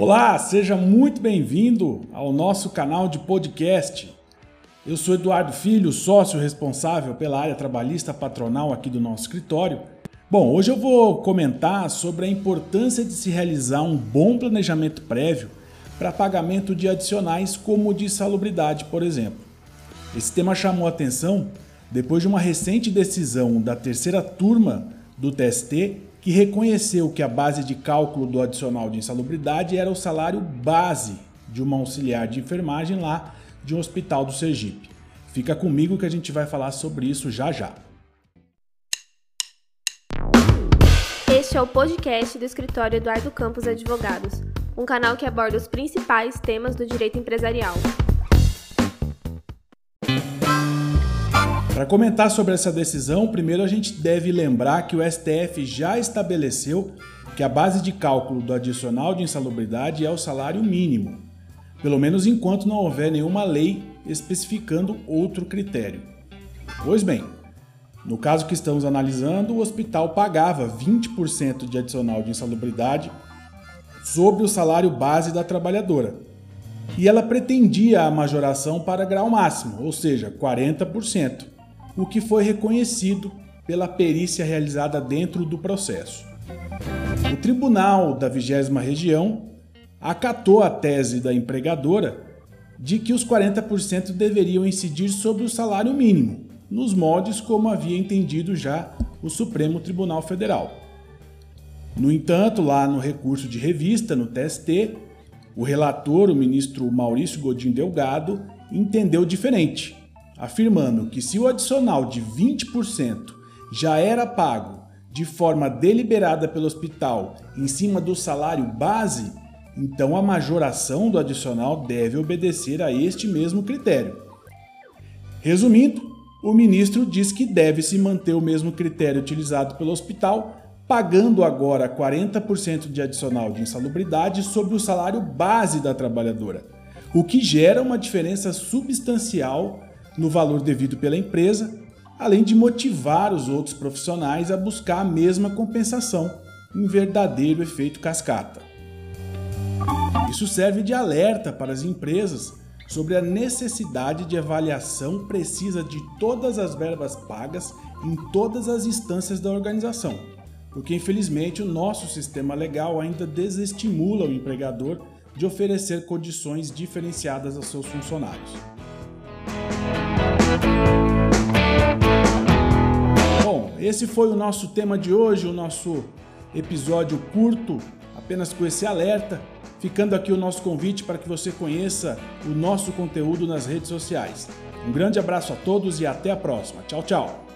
Olá, seja muito bem-vindo ao nosso canal de podcast. Eu sou Eduardo Filho, sócio responsável pela área trabalhista patronal aqui do nosso escritório. Bom, hoje eu vou comentar sobre a importância de se realizar um bom planejamento prévio para pagamento de adicionais como de salubridade, por exemplo. Esse tema chamou atenção depois de uma recente decisão da terceira turma do TST que reconheceu que a base de cálculo do adicional de insalubridade era o salário base de uma auxiliar de enfermagem lá de um hospital do Sergipe. Fica comigo que a gente vai falar sobre isso já já. Este é o podcast do escritório Eduardo Campos Advogados, um canal que aborda os principais temas do direito empresarial. Para comentar sobre essa decisão, primeiro a gente deve lembrar que o STF já estabeleceu que a base de cálculo do adicional de insalubridade é o salário mínimo, pelo menos enquanto não houver nenhuma lei especificando outro critério. Pois bem, no caso que estamos analisando, o hospital pagava 20% de adicional de insalubridade sobre o salário base da trabalhadora. E ela pretendia a majoração para grau máximo, ou seja, 40% o que foi reconhecido pela perícia realizada dentro do processo. O tribunal da 20 região acatou a tese da empregadora de que os 40% deveriam incidir sobre o salário mínimo, nos moldes como havia entendido já o Supremo Tribunal Federal. No entanto, lá no recurso de revista, no TST, o relator, o ministro Maurício Godinho Delgado, entendeu diferente afirmando que se o adicional de 20% já era pago de forma deliberada pelo hospital em cima do salário base, então a majoração do adicional deve obedecer a este mesmo critério. Resumindo, o ministro diz que deve-se manter o mesmo critério utilizado pelo hospital, pagando agora 40% de adicional de insalubridade sobre o salário base da trabalhadora, o que gera uma diferença substancial no valor devido pela empresa, além de motivar os outros profissionais a buscar a mesma compensação, em verdadeiro efeito cascata. Isso serve de alerta para as empresas sobre a necessidade de avaliação precisa de todas as verbas pagas em todas as instâncias da organização, porque infelizmente o nosso sistema legal ainda desestimula o empregador de oferecer condições diferenciadas aos seus funcionários. Bom, esse foi o nosso tema de hoje, o nosso episódio curto, apenas com esse alerta. Ficando aqui o nosso convite para que você conheça o nosso conteúdo nas redes sociais. Um grande abraço a todos e até a próxima. Tchau, tchau.